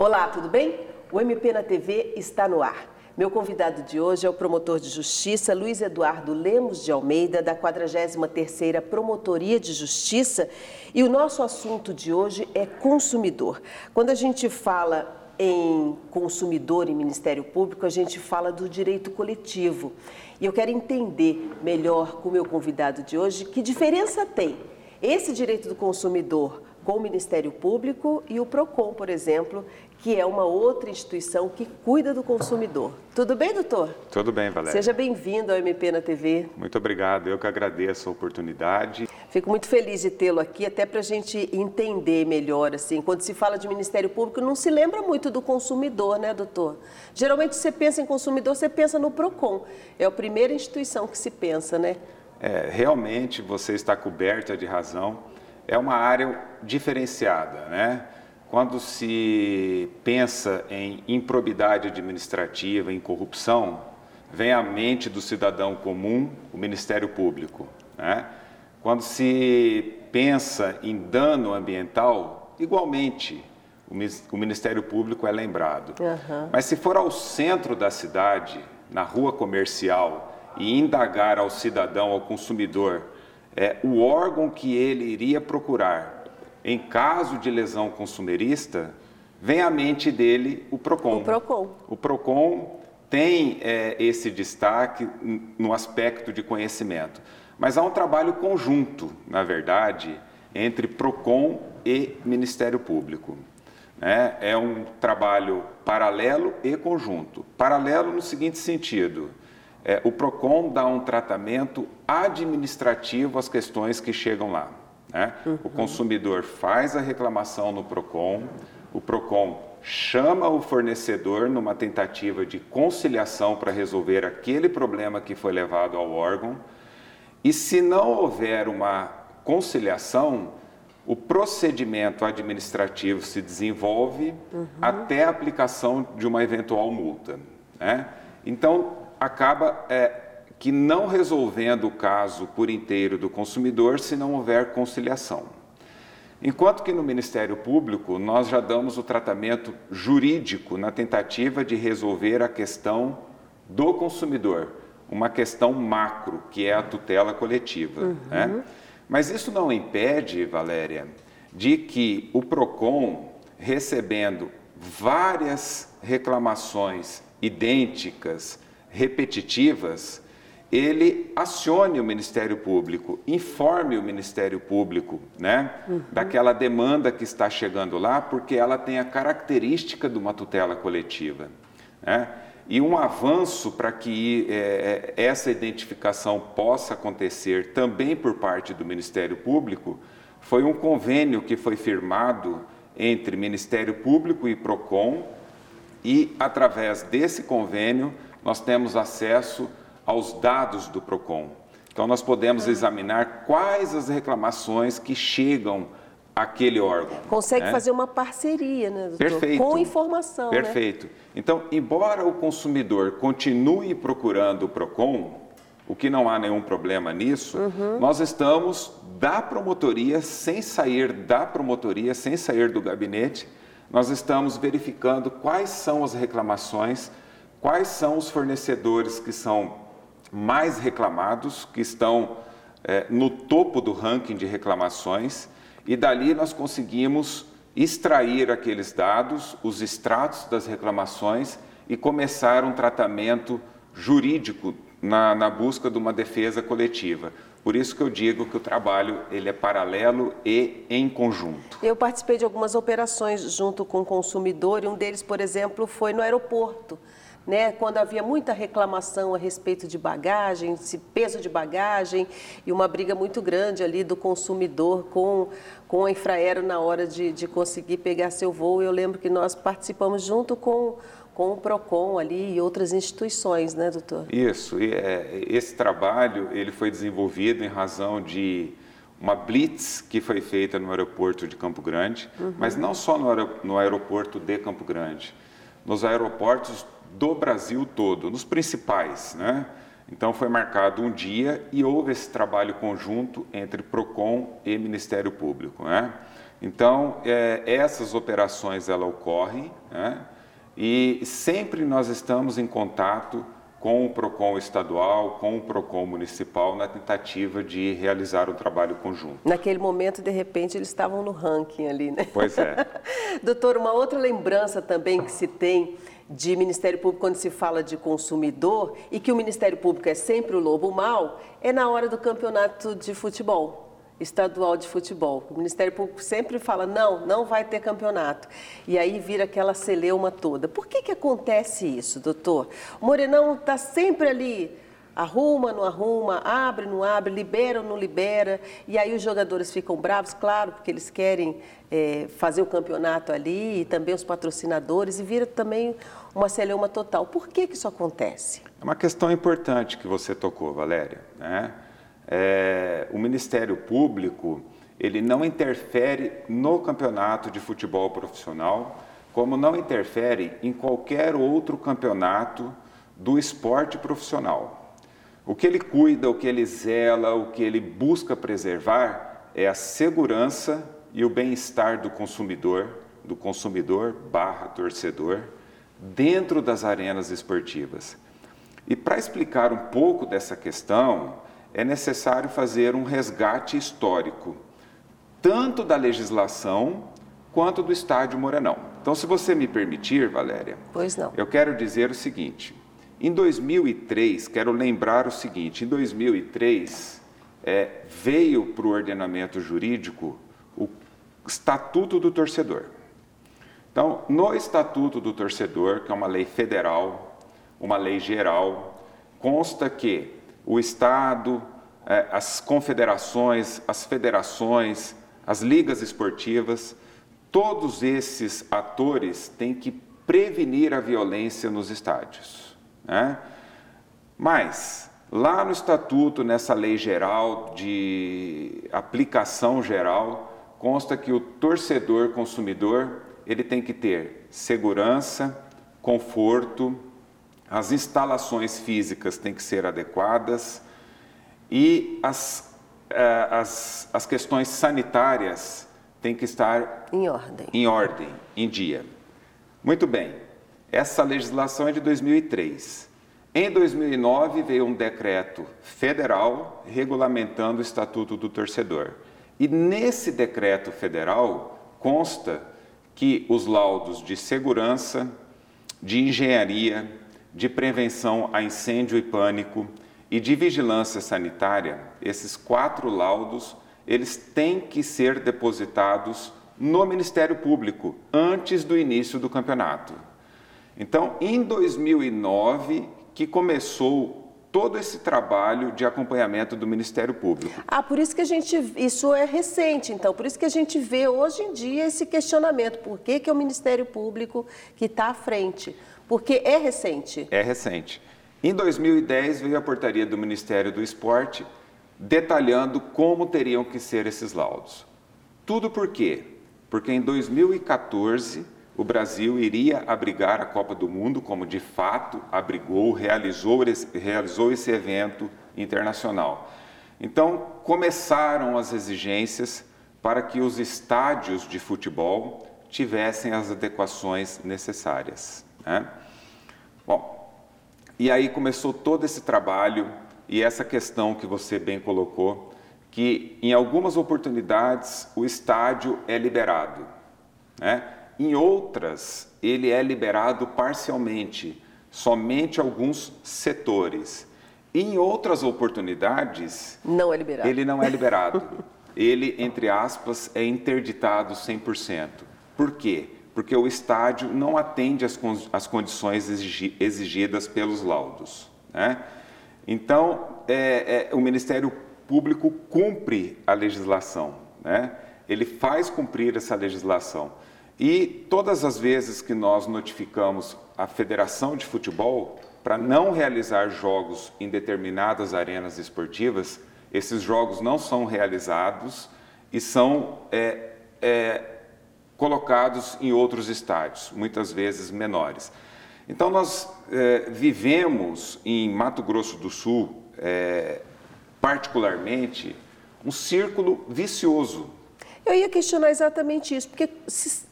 Olá, tudo bem? O MP na TV está no ar. Meu convidado de hoje é o promotor de justiça Luiz Eduardo Lemos de Almeida, da 43ª Promotoria de Justiça, e o nosso assunto de hoje é consumidor. Quando a gente fala em consumidor e Ministério Público, a gente fala do direito coletivo. E eu quero entender melhor com o meu convidado de hoje que diferença tem esse direito do consumidor com o Ministério Público e o PROCON, por exemplo, que é uma outra instituição que cuida do consumidor. Tudo bem, doutor? Tudo bem, Valéria. Seja bem-vindo ao MP na TV. Muito obrigado, eu que agradeço a oportunidade. Fico muito feliz de tê-lo aqui, até para a gente entender melhor, assim, quando se fala de Ministério Público, não se lembra muito do consumidor, né, doutor? Geralmente, você pensa em consumidor, você pensa no PROCON, é a primeira instituição que se pensa, né? É, realmente, você está coberta de razão é uma área diferenciada, né? Quando se pensa em improbidade administrativa, em corrupção, vem à mente do cidadão comum o Ministério Público. Né? Quando se pensa em dano ambiental, igualmente o Ministério Público é lembrado. Uhum. Mas se for ao centro da cidade, na rua comercial, e indagar ao cidadão, ao consumidor, é, o órgão que ele iria procurar em caso de lesão consumerista, vem à mente dele o PROCON. O PROCON. O PROCON tem é, esse destaque no aspecto de conhecimento. Mas há um trabalho conjunto, na verdade, entre PROCON e Ministério Público. É, é um trabalho paralelo e conjunto. Paralelo no seguinte sentido: é, o PROCON dá um tratamento administrativo às questões que chegam lá. Né? Uhum. O consumidor faz a reclamação no PROCON, o PROCON chama o fornecedor numa tentativa de conciliação para resolver aquele problema que foi levado ao órgão, e se não houver uma conciliação, o procedimento administrativo se desenvolve uhum. até a aplicação de uma eventual multa. Né? Então, acaba é, que não resolvendo o caso por inteiro do consumidor se não houver conciliação. Enquanto que no Ministério Público nós já damos o tratamento jurídico na tentativa de resolver a questão do consumidor, uma questão macro, que é a tutela coletiva. Uhum. Né? Mas isso não impede, Valéria, de que o PROCON, recebendo várias reclamações idênticas repetitivas, ele acione o Ministério Público, informe o Ministério Público né, uhum. daquela demanda que está chegando lá, porque ela tem a característica de uma tutela coletiva. Né? E um avanço para que é, é, essa identificação possa acontecer também por parte do Ministério Público foi um convênio que foi firmado entre Ministério Público e PROCON, e através desse convênio nós temos acesso aos dados do PROCON. Então, nós podemos uhum. examinar quais as reclamações que chegam àquele órgão. Consegue né? fazer uma parceria, né, doutor? Perfeito. Com informação. Né? Perfeito. Né? Então, embora o consumidor continue procurando o PROCON, o que não há nenhum problema nisso, uhum. nós estamos da promotoria, sem sair da promotoria, sem sair do gabinete, nós estamos verificando quais são as reclamações quais são os fornecedores que são mais reclamados, que estão é, no topo do ranking de reclamações, e dali nós conseguimos extrair aqueles dados, os extratos das reclamações e começar um tratamento jurídico na, na, busca de uma defesa coletiva. Por isso que eu digo que o trabalho ele é paralelo e em conjunto. Eu participei de algumas operações junto com o consumidor e um deles, por exemplo, foi no aeroporto né, quando havia muita reclamação a respeito de bagagem, peso de bagagem e uma briga muito grande ali do consumidor com, com a Infraero na hora de, de conseguir pegar seu voo. Eu lembro que nós participamos junto com, com o PROCON ali e outras instituições, né, doutor? Isso, e, é, esse trabalho ele foi desenvolvido em razão de uma blitz que foi feita no aeroporto de Campo Grande, uhum. mas não só no, no aeroporto de Campo Grande, nos aeroportos do Brasil todo, nos principais, né? Então foi marcado um dia e houve esse trabalho conjunto entre Procon e Ministério Público, né? Então, é, essas operações ela ocorrem né? e sempre nós estamos em contato com o PROCON estadual, com o PROCON municipal, na tentativa de realizar o trabalho conjunto. Naquele momento, de repente, eles estavam no ranking ali, né? Pois é. Doutor, uma outra lembrança também que se tem de Ministério Público quando se fala de consumidor e que o Ministério Público é sempre o lobo mau, é na hora do campeonato de futebol estadual de futebol. O Ministério Público sempre fala, não, não vai ter campeonato. E aí vira aquela celeuma toda. Por que, que acontece isso, doutor? O Morenão está sempre ali, arruma, não arruma, abre, não abre, libera ou não libera. E aí os jogadores ficam bravos, claro, porque eles querem é, fazer o campeonato ali, e também os patrocinadores, e vira também uma celeuma total. Por que, que isso acontece? É uma questão importante que você tocou, Valéria. Né? é, o Ministério Público ele não interfere no campeonato de futebol profissional, como não interfere em qualquer outro campeonato do esporte profissional. O que ele cuida, o que ele zela, o que ele busca preservar é a segurança e o bem-estar do consumidor, do consumidor barra torcedor, dentro das arenas esportivas. E para explicar um pouco dessa questão, é necessário fazer um resgate histórico, tanto da legislação quanto do estádio Morenão. Então, se você me permitir, Valéria, pois não. eu quero dizer o seguinte: em 2003, quero lembrar o seguinte: em 2003 é, veio para o ordenamento jurídico o Estatuto do Torcedor. Então, no Estatuto do Torcedor, que é uma lei federal, uma lei geral, consta que o Estado, é, as confederações, as federações, as ligas esportivas, todos esses atores têm que prevenir a violência nos estádios. Né? Mas, lá no Estatuto, nessa lei geral de aplicação geral, consta que o torcedor consumidor ele tem que ter segurança, conforto, as instalações físicas têm que ser adequadas e as, eh, as, as questões sanitárias têm que estar em ordem. em ordem, em dia. Muito bem, essa legislação é de 2003. Em 2009 veio um decreto federal regulamentando o Estatuto do Torcedor. E nesse decreto federal consta que os laudos de segurança, de engenharia, de prevenção a incêndio e pânico e de vigilância sanitária, esses quatro laudos, eles têm que ser depositados no Ministério Público antes do início do campeonato. Então, em 2009 que começou todo esse trabalho de acompanhamento do Ministério Público. Ah, por isso que a gente, isso é recente, então, por isso que a gente vê hoje em dia esse questionamento, por que, que é o Ministério Público que está à frente? Porque é recente. É recente. Em 2010 veio a portaria do Ministério do Esporte detalhando como teriam que ser esses laudos. Tudo por quê? Porque em 2014 o Brasil iria abrigar a Copa do Mundo, como de fato abrigou, realizou, realizou esse evento internacional. Então começaram as exigências para que os estádios de futebol tivessem as adequações necessárias. Né? Bom, e aí começou todo esse trabalho e essa questão que você bem colocou, que em algumas oportunidades o estádio é liberado, né? Em outras ele é liberado parcialmente, somente alguns setores. Em outras oportunidades, não é liberado. ele não é liberado. ele, entre aspas, é interditado 100%. Por quê? porque o estádio não atende às, às condições exigidas pelos laudos. Né? Então, é, é, o Ministério Público cumpre a legislação, né? ele faz cumprir essa legislação. E todas as vezes que nós notificamos a Federação de Futebol para não realizar jogos em determinadas arenas esportivas, esses jogos não são realizados e são é, é, colocados em outros estádios, muitas vezes menores. Então, nós é, vivemos em Mato Grosso do Sul, é, particularmente, um círculo vicioso. Eu ia questionar exatamente isso, porque se,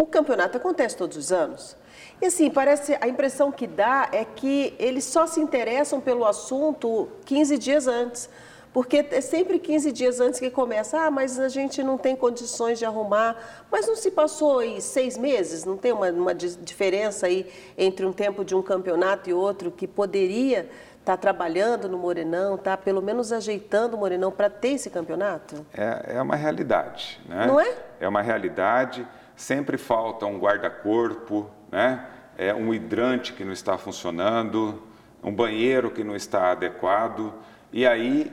o campeonato acontece todos os anos. E assim, parece, a impressão que dá é que eles só se interessam pelo assunto 15 dias antes. Porque é sempre 15 dias antes que começa, ah, mas a gente não tem condições de arrumar. Mas não se passou aí seis meses? Não tem uma, uma diferença aí entre um tempo de um campeonato e outro que poderia estar tá trabalhando no Morenão, tá pelo menos ajeitando o Morenão para ter esse campeonato? É, é uma realidade, né? Não é? É uma realidade. Sempre falta um guarda-corpo, né? É um hidrante que não está funcionando, um banheiro que não está adequado. E aí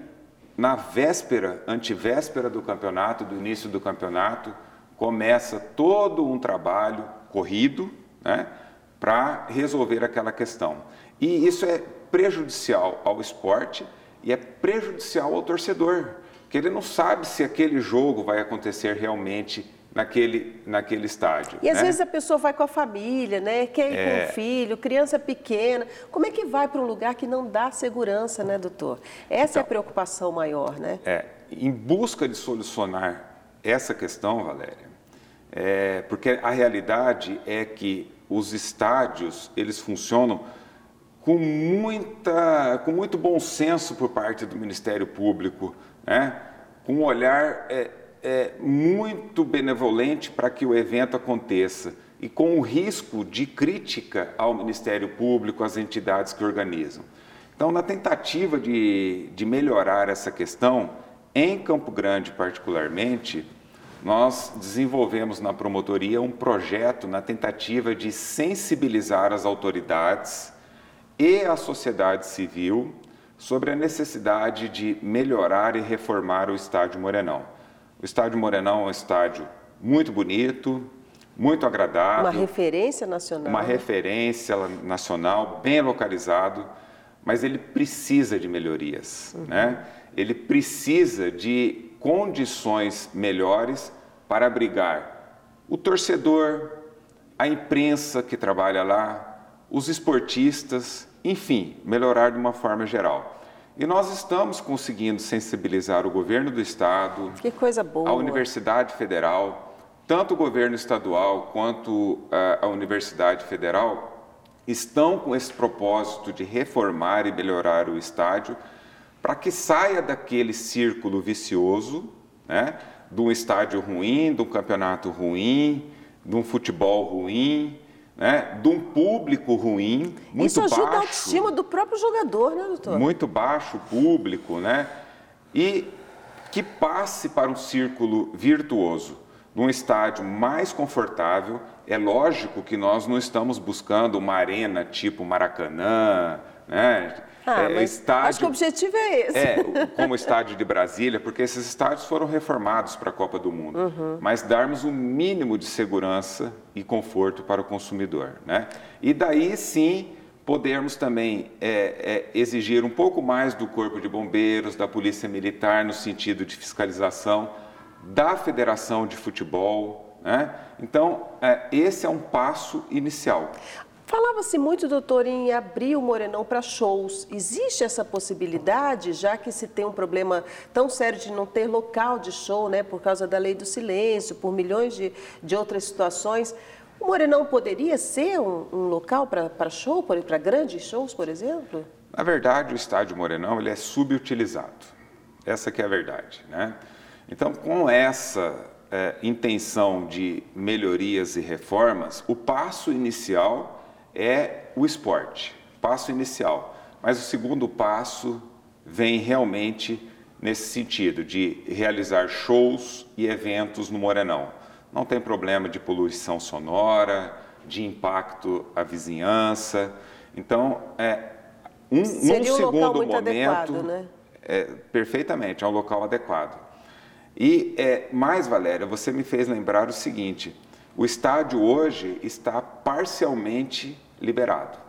na véspera, antivéspera do campeonato, do início do campeonato, começa todo um trabalho corrido né, para resolver aquela questão. E isso é prejudicial ao esporte e é prejudicial ao torcedor, que ele não sabe se aquele jogo vai acontecer realmente naquele, naquele estádio. E às né? vezes a pessoa vai com a família, né? Quer ir é... com o filho, criança pequena. Como é que vai para um lugar que não dá segurança, né, doutor? Essa então, é a então, preocupação maior, né? É, em busca de solucionar essa questão, Valéria, é, porque a realidade é que os estádios, eles funcionam com, muita, com muito bom senso por parte do Ministério Público, né? com um olhar é, é, muito benevolente para que o evento aconteça e com o risco de crítica ao Ministério Público, às entidades que organizam. Então, na tentativa de, de melhorar essa questão, em Campo Grande particularmente, nós desenvolvemos na promotoria um projeto na tentativa de sensibilizar as autoridades e a sociedade civil sobre a necessidade de melhorar e reformar o estádio Morenão. O estádio Morenão é um estádio muito bonito, muito agradável. Uma referência nacional. Uma referência nacional, bem localizado, mas ele precisa de melhorias, uhum. né? Ele precisa de condições melhores para abrigar o torcedor, a imprensa que trabalha lá, os esportistas, enfim, melhorar de uma forma geral. E nós estamos conseguindo sensibilizar o governo do estado, que coisa boa. a Universidade Federal, tanto o governo estadual quanto a, a Universidade Federal estão com esse propósito de reformar e melhorar o estádio para que saia daquele círculo vicioso, né, de um estádio ruim, de um campeonato ruim, de um futebol ruim, né, de um público ruim, muito Isso ajuda baixo, a autoestima do próprio jogador, né, doutor? Muito baixo público, né? E que passe para um círculo virtuoso, num estádio mais confortável. É lógico que nós não estamos buscando uma arena tipo Maracanã, né? Ah, é, estádio, acho que o objetivo é esse. É, como o estádio de Brasília, porque esses estádios foram reformados para a Copa do Mundo. Uhum. Mas darmos um mínimo de segurança e conforto para o consumidor. Né? E daí sim podermos também é, é, exigir um pouco mais do Corpo de Bombeiros, da Polícia Militar, no sentido de fiscalização, da Federação de Futebol. Né? Então, é, esse é um passo inicial. Falava-se muito, doutor, em abrir o Morenão para shows. Existe essa possibilidade, já que se tem um problema tão sério de não ter local de show, né, por causa da lei do silêncio, por milhões de, de outras situações. O Morenão poderia ser um, um local para show, para grandes shows, por exemplo? Na verdade, o estádio Morenão ele é subutilizado. Essa que é a verdade. Né? Então, com essa é, intenção de melhorias e reformas, o passo inicial é o esporte, passo inicial. Mas o segundo passo vem realmente nesse sentido, de realizar shows e eventos no Morenão. Não tem problema de poluição sonora, de impacto à vizinhança. Então, é, um, Seria num um segundo momento, adequado, né? é, perfeitamente, é um local adequado. E é, mais, Valéria, você me fez lembrar o seguinte: o estádio hoje está parcialmente liberado.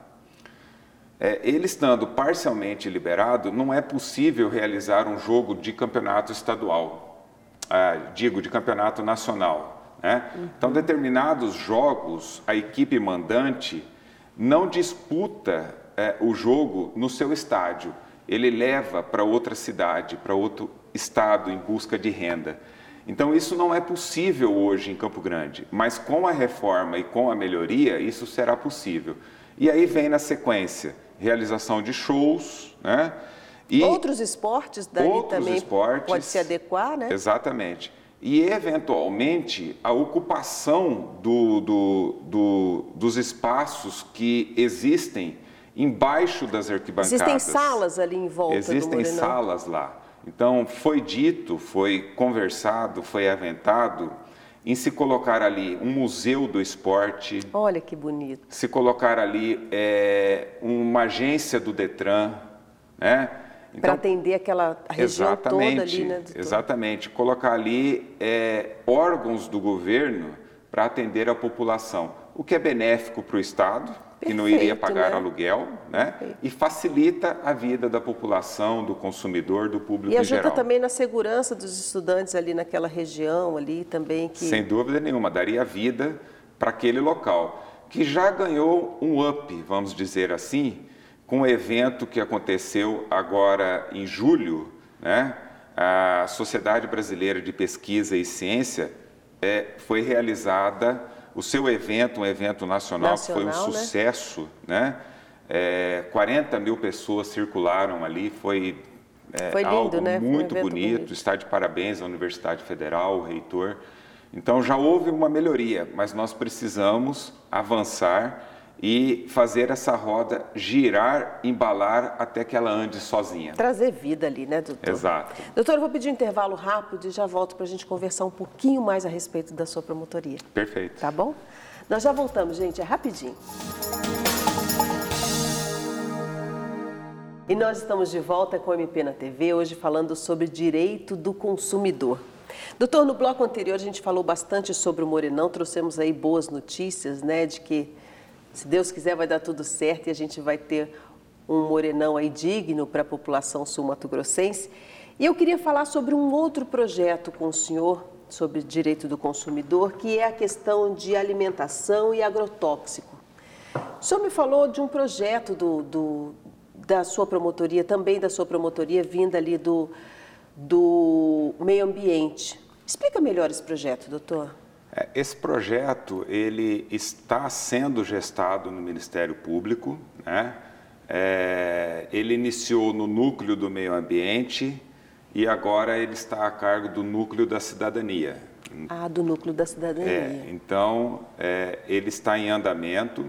É, ele estando parcialmente liberado, não é possível realizar um jogo de campeonato estadual, ah, digo, de campeonato nacional. Né? Uhum. Então, determinados jogos, a equipe mandante não disputa é, o jogo no seu estádio, ele leva para outra cidade, para outro estado em busca de renda. Então, isso não é possível hoje em Campo Grande, mas com a reforma e com a melhoria, isso será possível. E aí vem na sequência realização de shows, né? E outros esportes dali outros também esportes, pode se adequar, né? Exatamente. E, eventualmente, a ocupação do, do, do, dos espaços que existem embaixo das arquibancadas. Existem salas ali em volta Existem salas lá. Então, foi dito, foi conversado, foi aventado em se colocar ali um museu do esporte. Olha que bonito. Se colocar ali é, uma agência do Detran, né? Então, Para atender aquela região toda ali, né? Exatamente. Colocar ali é, órgãos do governo para atender a população, o que é benéfico para o Estado, que não iria pagar né? aluguel, né? E facilita a vida da população, do consumidor, do público em geral. E ajuda também na segurança dos estudantes ali naquela região ali também que Sem dúvida nenhuma, daria vida para aquele local, que já ganhou um up, vamos dizer assim, com o evento que aconteceu agora em julho, né? A Sociedade Brasileira de Pesquisa e Ciência é, foi realizada o seu evento, um evento nacional, nacional que foi um né? sucesso, né? É, 40 mil pessoas circularam ali, foi, é, foi lindo, algo né? muito um bonito. bonito. Está de parabéns à Universidade Federal, o reitor. Então já houve uma melhoria, mas nós precisamos avançar e fazer essa roda girar, embalar até que ela ande sozinha. Trazer vida ali, né, doutor? Exato. Doutor, eu vou pedir um intervalo rápido e já volto para a gente conversar um pouquinho mais a respeito da sua promotoria. Perfeito. Tá bom? Nós já voltamos, gente, é rapidinho. E nós estamos de volta com o MP na TV, hoje falando sobre direito do consumidor. Doutor, no bloco anterior a gente falou bastante sobre o Morenão, trouxemos aí boas notícias, né, de que se Deus quiser, vai dar tudo certo e a gente vai ter um morenão aí digno para a população sul-mato-grossense. E eu queria falar sobre um outro projeto com o senhor, sobre direito do consumidor, que é a questão de alimentação e agrotóxico. O senhor me falou de um projeto do, do da sua promotoria, também da sua promotoria, vinda ali do, do meio ambiente. Explica melhor esse projeto, doutor. É, esse projeto ele está sendo gestado no Ministério Público, né? É, ele iniciou no núcleo do meio ambiente e agora ele está a cargo do núcleo da cidadania. Ah, do núcleo da cidadania. É, então, é, ele está em andamento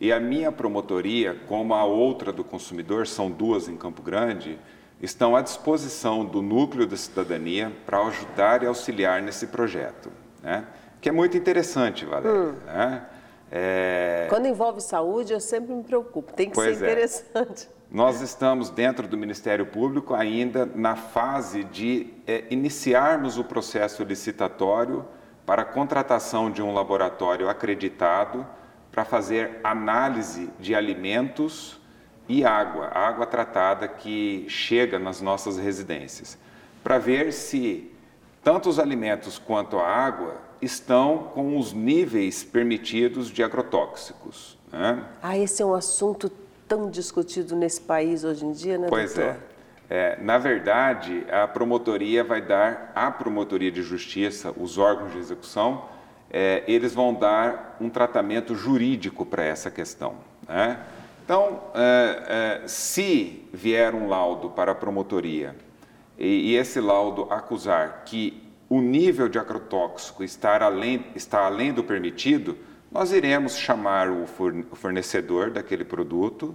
e a minha promotoria, como a outra do consumidor, são duas em Campo Grande, estão à disposição do núcleo da cidadania para ajudar e auxiliar nesse projeto. Né? Que é muito interessante, Valéria. Hum. Né? É... Quando envolve saúde, eu sempre me preocupo, tem que pois ser é. interessante. É. Nós estamos dentro do Ministério Público ainda na fase de é, iniciarmos o processo licitatório para a contratação de um laboratório acreditado para fazer análise de alimentos e água, água tratada que chega nas nossas residências, para ver se tanto os alimentos quanto a água estão com os níveis permitidos de agrotóxicos. Né? Ah, esse é um assunto tão discutido nesse país hoje em dia, né, pois doutor? É. é. Na verdade, a promotoria vai dar, a promotoria de justiça, os órgãos de execução, é, eles vão dar um tratamento jurídico para essa questão. Né? Então, é, é, se vier um laudo para a promotoria e, e esse laudo acusar que o nível de agrotóxico estar além, está além do permitido, nós iremos chamar o fornecedor daquele produto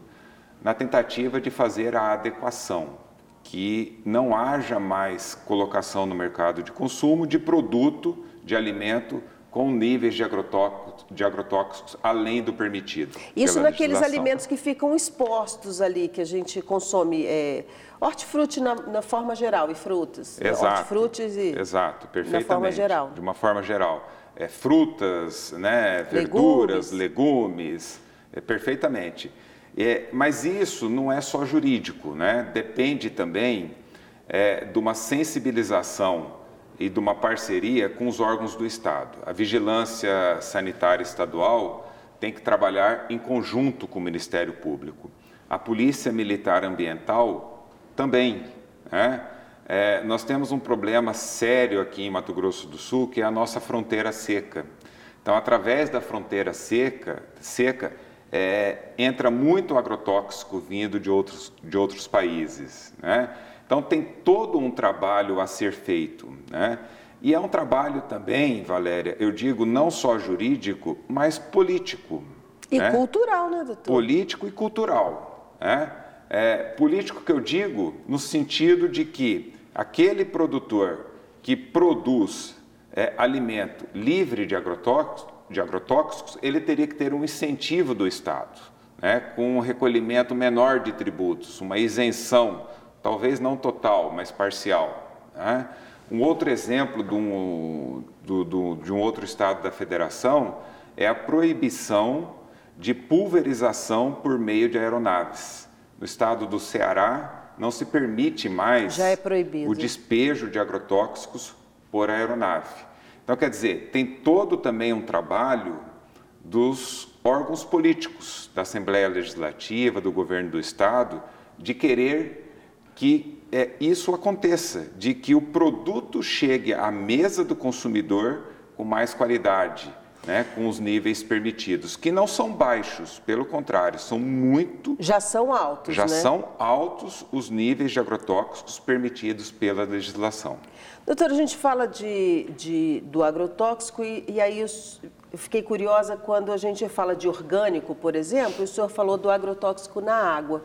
na tentativa de fazer a adequação, que não haja mais colocação no mercado de consumo de produto, de alimento com níveis de agrotóxicos, de agrotóxicos além do permitido. Isso naqueles alimentos que ficam expostos ali, que a gente consome. É Hortifruti na, na, forma geral e frutas. Exato. Hortifrutis e. Exato, perfeitamente. Na forma geral. De uma forma geral. É, frutas, né, verduras, legumes, legumes é, perfeitamente. É, mas isso não é só jurídico, né? depende também é, de uma sensibilização e de uma parceria com os órgãos do Estado. A vigilância sanitária estadual tem que trabalhar em conjunto com o Ministério Público. A Polícia Militar Ambiental também. Né? é, nós temos um problema sério aqui em Mato Grosso do Sul, que é a nossa fronteira seca. Então, através da fronteira seca, seca é, entra muito agrotóxico vindo de outros, de outros países. Né? Então, tem todo um trabalho a ser feito. Né? E é um trabalho também, Valéria, eu digo não só jurídico, mas político. E né? cultural, né, doutor? Político e cultural. Né? É, político que eu digo no sentido de que aquele produtor que produz é, alimento livre de agrotóxicos, de agrotóxicos, ele teria que ter um incentivo do Estado, né, com um recolhimento menor de tributos, uma isenção, talvez não total, mas parcial. Né? Um outro exemplo de um, do, do, de um outro estado da federação é a proibição de pulverização por meio de aeronaves. No estado do Ceará, não se permite mais é o despejo de agrotóxicos por aeronave. Então, quer dizer, tem todo também um trabalho dos órgãos políticos, da Assembleia Legislativa, do governo do Estado, de querer que é, isso aconteça, de que o produto chegue à mesa do consumidor com mais qualidade, né, com os níveis permitidos, que não são baixos, pelo contrário, são muito. Já são altos. Já né? são altos os níveis de agrotóxicos permitidos pela legislação. Doutor, a gente fala de, de do agrotóxico e, e aí eu, eu fiquei curiosa quando a gente fala de orgânico, por exemplo, o senhor falou do agrotóxico na água.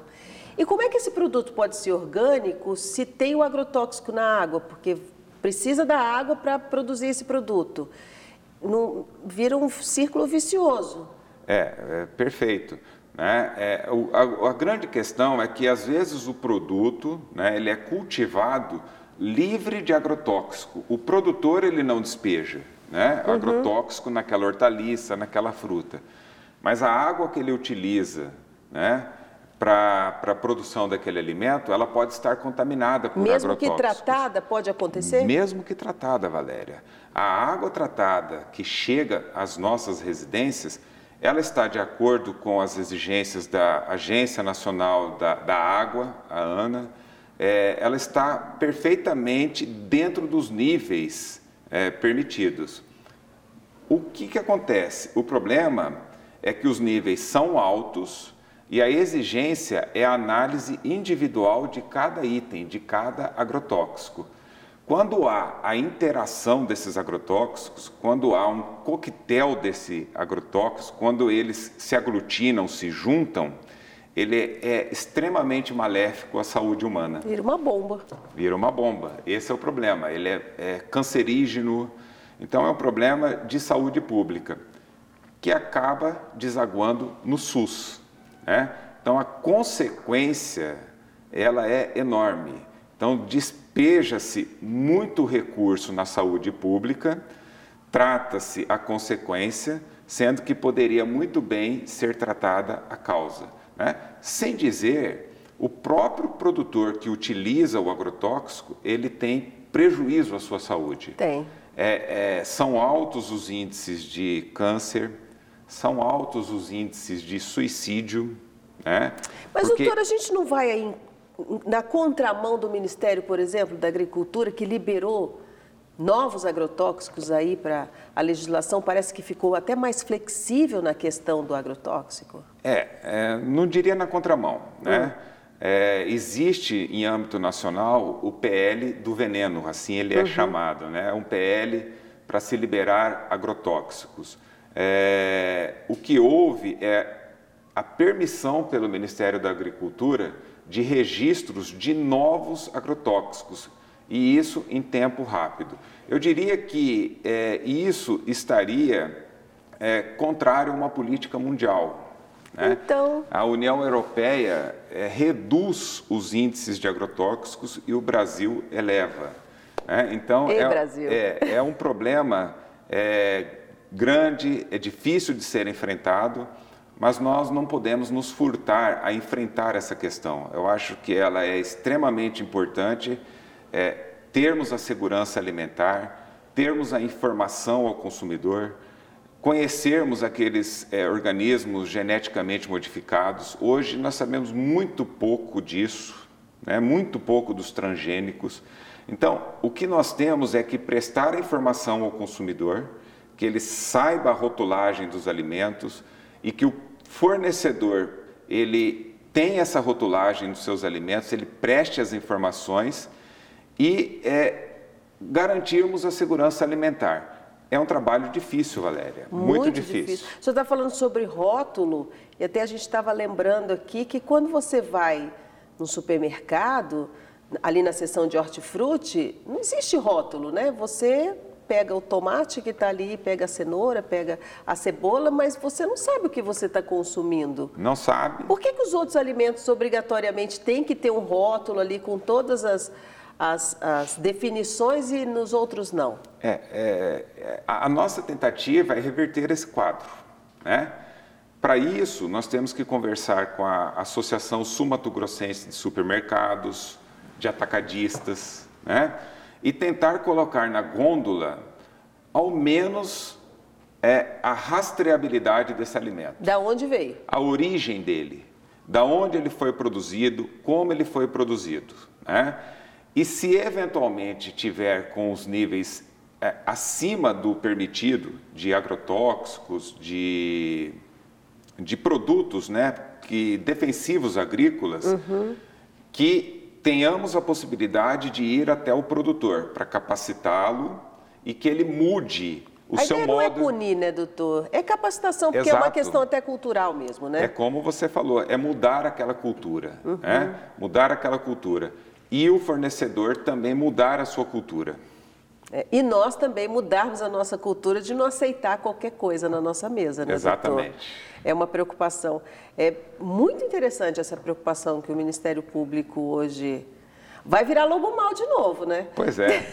E como é que esse produto pode ser orgânico se tem o agrotóxico na água? Porque precisa da água para produzir esse produto não, vira um círculo vicioso. É, é perfeito. Né? É, a, a, grande questão é que às vezes o produto né, ele é cultivado livre de agrotóxico. O produtor ele não despeja né, uhum. agrotóxico naquela hortaliça, naquela fruta. Mas a água que ele utiliza né, para a produção daquele alimento, ela pode estar contaminada por Mesmo agrotóxicos. Mesmo que tratada, pode acontecer? Mesmo que tratada, Valéria. A água tratada que chega às nossas residências, ela está de acordo com as exigências da Agência Nacional da, da Água, a ANA, é, ela está perfeitamente dentro dos níveis é, permitidos. O que, que acontece? O problema é que os níveis são altos e a exigência é a análise individual de cada item, de cada agrotóxico. Quando há a interação desses agrotóxicos, quando há um coquetel desse agrotóxico, quando eles se aglutinam, se juntam, ele é extremamente maléfico à saúde humana. Vira uma bomba. Vira uma bomba. Esse é o problema. Ele é, é cancerígeno. Então é um problema de saúde pública que acaba desaguando no SUS. Né? Então a consequência ela é enorme. Então, despeja-se muito recurso na saúde pública, trata-se a consequência, sendo que poderia muito bem ser tratada a causa. Né? Sem dizer, o próprio produtor que utiliza o agrotóxico, ele tem prejuízo à sua saúde. Tem. É, é, são altos os índices de câncer, são altos os índices de suicídio. Né? Mas, Porque... doutor, a gente não vai aí na contramão do Ministério, por exemplo, da Agricultura, que liberou novos agrotóxicos aí para a legislação, parece que ficou até mais flexível na questão do agrotóxico? É, é não diria na contramão, né? Hum. É, existe em âmbito nacional o PL do veneno, assim ele é uhum. chamado, né? Um PL para se liberar agrotóxicos. É, o que houve é a permissão pelo Ministério da Agricultura de registros de novos agrotóxicos, e isso em tempo rápido. Eu diria que é, isso estaria é, contrário a uma política mundial. Né? Então... A União Europeia é, reduz os índices de agrotóxicos e o Brasil eleva. Né? Então, é, Brasil. É, é um problema é, grande, é difícil de ser enfrentado mas nós não podemos nos furtar a enfrentar essa questão. Eu acho que ela é extremamente importante, é, termos a segurança alimentar, termos a informação ao consumidor, conhecermos aqueles é, organismos geneticamente modificados. Hoje nós sabemos muito pouco disso, né? muito pouco dos transgênicos. Então, o que nós temos é que prestar informação ao consumidor, que ele saiba a rotulagem dos alimentos e que o fornecedor ele tem essa rotulagem dos seus alimentos, ele preste as informações e é, garantirmos a segurança alimentar. É um trabalho difícil, Valéria, muito, muito difícil. difícil. O senhor está falando sobre rótulo, e até a gente estava lembrando aqui que quando você vai no supermercado, ali na seção de hortifruti, não existe rótulo, né? Você pega o tomate que está ali, pega a cenoura, pega a cebola, mas você não sabe o que você está consumindo. Não sabe. Por que, que os outros alimentos obrigatoriamente têm que ter um rótulo ali com todas as, as, as definições e nos outros não? É, é, é a nossa tentativa é reverter esse quadro, né? Para isso, nós temos que conversar com a Associação Sul-Mato Grossense de Supermercados, de Atacadistas, né? E tentar colocar na gôndola ao menos é, a rastreabilidade desse alimento. Da onde veio? A origem dele, da onde ele foi produzido, como ele foi produzido. Né? E se eventualmente tiver com os níveis é, acima do permitido de agrotóxicos, de, de produtos né, que, defensivos agrícolas, uhum. que tenhamos a possibilidade de ir até o produtor para capacitá-lo e que ele mude o a seu ideia modo. Não é punir, né, doutor? É capacitação, porque Exato. é uma questão até cultural mesmo, né? É como você falou, é mudar aquela cultura, uhum. né? Mudar aquela cultura. E o fornecedor também mudar a sua cultura. É, e nós também mudarmos a nossa cultura de não aceitar qualquer coisa na nossa mesa, né, Exatamente. Doutor? É uma preocupação. É muito interessante essa preocupação que o Ministério Público hoje vai virar lobo mal de novo, né? Pois é.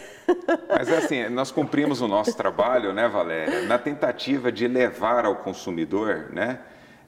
Mas é assim, nós cumprimos o nosso trabalho, né, Valéria, na tentativa de levar ao consumidor, né,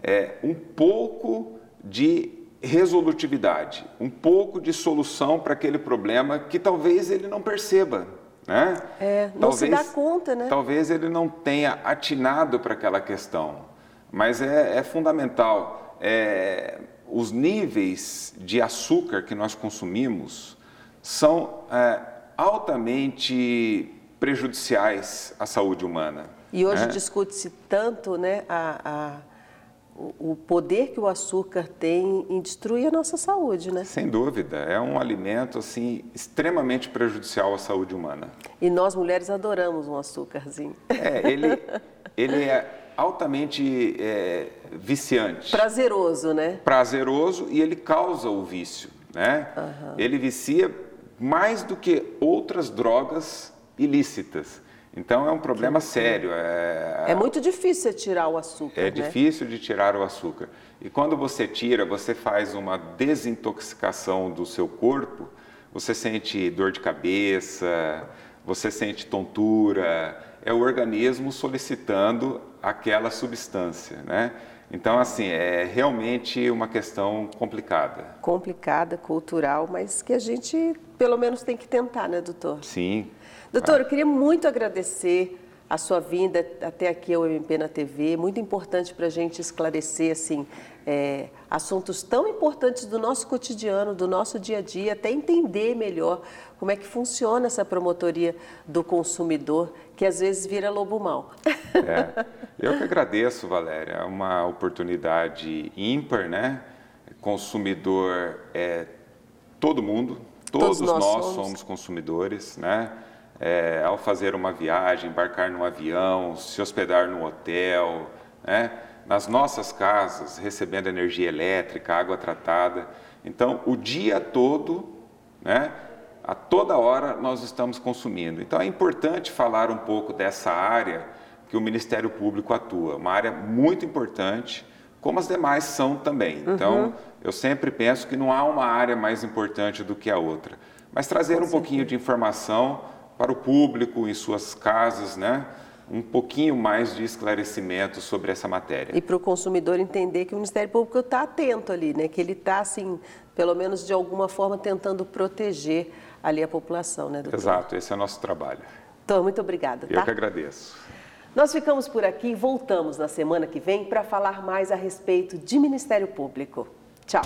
é, um pouco de resolutividade, um pouco de solução para aquele problema que talvez ele não perceba. Né? É, não talvez, se dá conta, né? Talvez ele não tenha atinado para aquela questão, mas é, é fundamental. É, os níveis de açúcar que nós consumimos são é, altamente prejudiciais à saúde humana. E hoje né? discute-se tanto né, a, a o poder que o açúcar tem em destruir a nossa saúde, né? Sem dúvida, é um alimento assim extremamente prejudicial à saúde humana. E nós mulheres adoramos um açúcarzinho. É, ele, ele é altamente é, viciante. Prazeroso, né? Prazeroso e ele causa o vício, né? Uhum. Ele vicia mais do que outras drogas ilícitas. Então é um problema sério. É, é muito difícil tirar o açúcar. É né? difícil de tirar o açúcar. E quando você tira, você faz uma desintoxicação do seu corpo, você sente dor de cabeça, você sente tontura, é o organismo solicitando aquela substância, né? Então, assim, é realmente uma questão complicada. Complicada, cultural, mas que a gente, pelo menos, tem que tentar, né, doutor? Sim, Doutor, eu queria muito agradecer a sua vinda até aqui ao MP na TV. Muito importante para a gente esclarecer assim, é, assuntos tão importantes do nosso cotidiano, do nosso dia a dia, até entender melhor como é que funciona essa promotoria do consumidor, que às vezes vira lobo mal. É, eu que agradeço, Valéria. É uma oportunidade ímpar, né? Consumidor é todo mundo, todos, todos nós, nós somos. somos consumidores, né? É, ao fazer uma viagem, embarcar num avião, se hospedar num hotel, né? nas nossas casas, recebendo energia elétrica, água tratada. Então, o dia todo, né, a toda hora, nós estamos consumindo. Então, é importante falar um pouco dessa área que o Ministério Público atua, uma área muito importante, como as demais são também. Uhum. Então, eu sempre penso que não há uma área mais importante do que a outra. Mas trazer um pouquinho de informação para o público em suas casas, né? um pouquinho mais de esclarecimento sobre essa matéria. E para o consumidor entender que o Ministério Público está atento ali, né? que ele está, assim, pelo menos de alguma forma, tentando proteger ali a população, né, doutor? Exato, esse é o nosso trabalho. Então, muito obrigada. Eu tá? que agradeço. Nós ficamos por aqui e voltamos na semana que vem para falar mais a respeito de Ministério Público. Tchau.